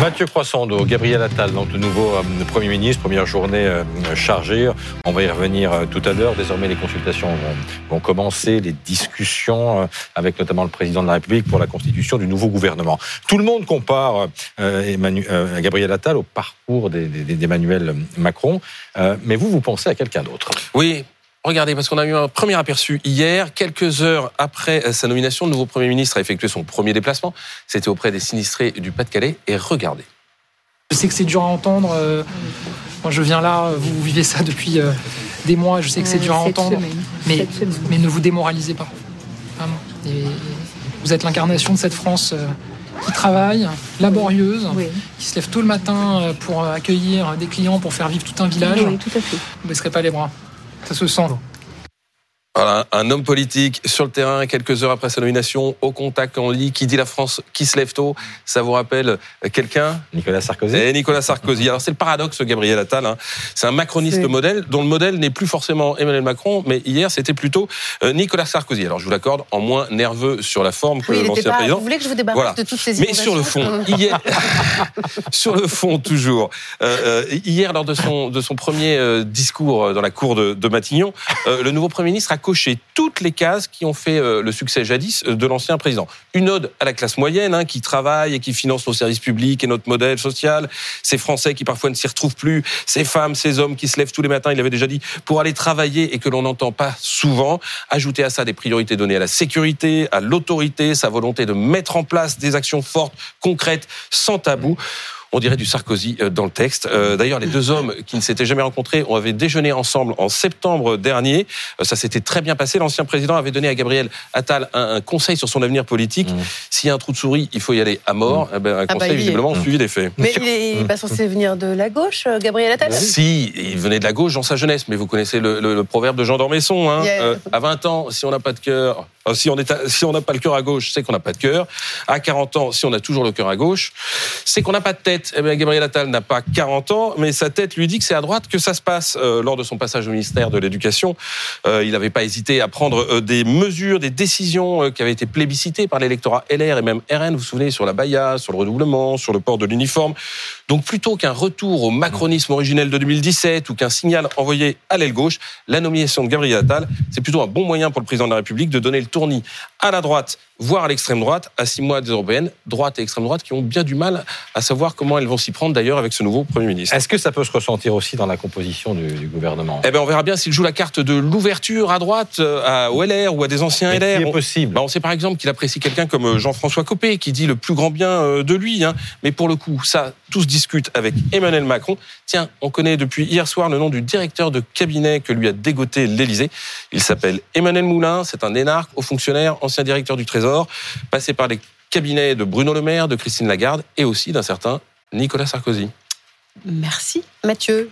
Mathieu Croissando, Gabriel Attal, donc le nouveau euh, Premier ministre, première journée euh, chargée. On va y revenir euh, tout à l'heure. Désormais, les consultations vont, commencer, les discussions avec notamment le président de la République pour la constitution du nouveau gouvernement. Tout le monde compare Gabriel Attal au parcours d'Emmanuel Macron, mais vous, vous pensez à quelqu'un d'autre? Oui, Regardez, parce qu'on a eu un premier aperçu hier, quelques heures après sa nomination, le nouveau Premier ministre a effectué son premier déplacement. C'était auprès des sinistrés du Pas-de-Calais. Et regardez. Je sais que c'est dur à entendre. Euh, moi, je viens là, vous vivez ça depuis euh, des mois. Je sais que c'est dur à entendre. Mais, mais ne vous démoralisez pas. Vraiment. vous êtes l'incarnation de cette France euh, qui travaille, laborieuse, qui se lève tôt le matin pour accueillir des clients, pour faire vivre tout un village. Oui, tout à fait. Vous ne baisserez pas les bras. Ça se sent. Voilà, un homme politique sur le terrain, quelques heures après sa nomination, au contact en lit, qui dit la France, qui se lève tôt. Ça vous rappelle quelqu'un? Nicolas Sarkozy. Et Nicolas Sarkozy. Alors c'est le paradoxe, Gabriel Attal. Hein. C'est un macroniste modèle, dont le modèle n'est plus forcément Emmanuel Macron, mais hier c'était plutôt euh, Nicolas Sarkozy. Alors je vous l'accorde, en moins nerveux sur la forme que l'ancien président. Vous voulez que je vous débarrasse de toutes ces Mais sur le fond, hier, sur le fond toujours. Euh, euh, hier, lors de son de son premier discours dans la cour de, de Matignon, le nouveau premier ministre a cocher toutes les cases qui ont fait euh, le succès jadis euh, de l'ancien président. Une ode à la classe moyenne hein, qui travaille et qui finance nos services publics et notre modèle social. Ces Français qui parfois ne s'y retrouvent plus. Ces femmes, ces hommes qui se lèvent tous les matins, il avait déjà dit, pour aller travailler et que l'on n'entend pas souvent. Ajouter à ça des priorités données à la sécurité, à l'autorité, sa volonté de mettre en place des actions fortes, concrètes, sans tabou on dirait du Sarkozy euh, dans le texte. Euh, d'ailleurs, les deux hommes qui ne s'étaient jamais rencontrés, on avait déjeuné ensemble en septembre dernier. Euh, ça s'était très bien passé. L'ancien président avait donné à Gabriel Attal un, conseil sur son avenir politique. Mmh. S'il y a un trou de souris, il faut y aller à mort. Mmh. Eh ben, un ah bah, conseil visiblement suivi des faits. Mais il n'est pas censé venir de la gauche, Gabriel Attal Si, il venait de la gauche dans sa jeunesse. Mais vous connaissez le, proverbe de Jean d'Ormesson. Hein à 20 ans, si on n'a pas de cœur, si on si on n'a pas le cœur à gauche, c'est qu'on n'a pas de cœur. À 40 ans, si on a toujours le cœur à gauche, c'est qu'on n'a pas de tête. Eh Gabriel Attal n'a pas 40 ans, mais sa tête lui dit que c'est à droite que ça se passe. Euh, lors de son passage au ministère de l'Éducation, euh, il n'avait pas hésité à prendre euh, des mesures, des décisions qui avaient été plébiscitées par l'électorat LR et même RN. Vous vous souvenez sur la Baïa, sur le redoublement, sur le port de l'uniforme. Donc plutôt qu'un retour au macronisme originel de 2017 ou qu'un signal envoyé à l'aile gauche, la nomination de Gabriel Attal, c'est plutôt un bon moyen pour le président de la République de donner le tournis à la droite, voire à l'extrême droite, à six mois des européennes, droite et extrême droite, qui ont bien du mal à savoir comment elles vont s'y prendre d'ailleurs avec ce nouveau Premier ministre. Est-ce que ça peut se ressentir aussi dans la composition du, gouvernement? Eh bien, on verra bien s'il joue la carte de l'ouverture à droite, euh, à OLR ou à des anciens LR. C'est possible? Bah, on sait par exemple qu'il apprécie quelqu'un comme euh, Jean-François Copé, qui dit le plus grand bien euh, de lui. Hein. Mais pour le coup, ça, tous discutent avec Emmanuel Macron. Tiens, on connaît depuis hier soir le nom du directeur de cabinet que lui a dégoté l'Élysée. Il s'appelle Emmanuel Moulin. C'est un énarque, haut fonctionnaire, ancien directeur du Trésor, passé par les cabinets de Bruno Le Maire, de Christine Lagarde et aussi d'un certain Nicolas Sarkozy. Merci Mathieu.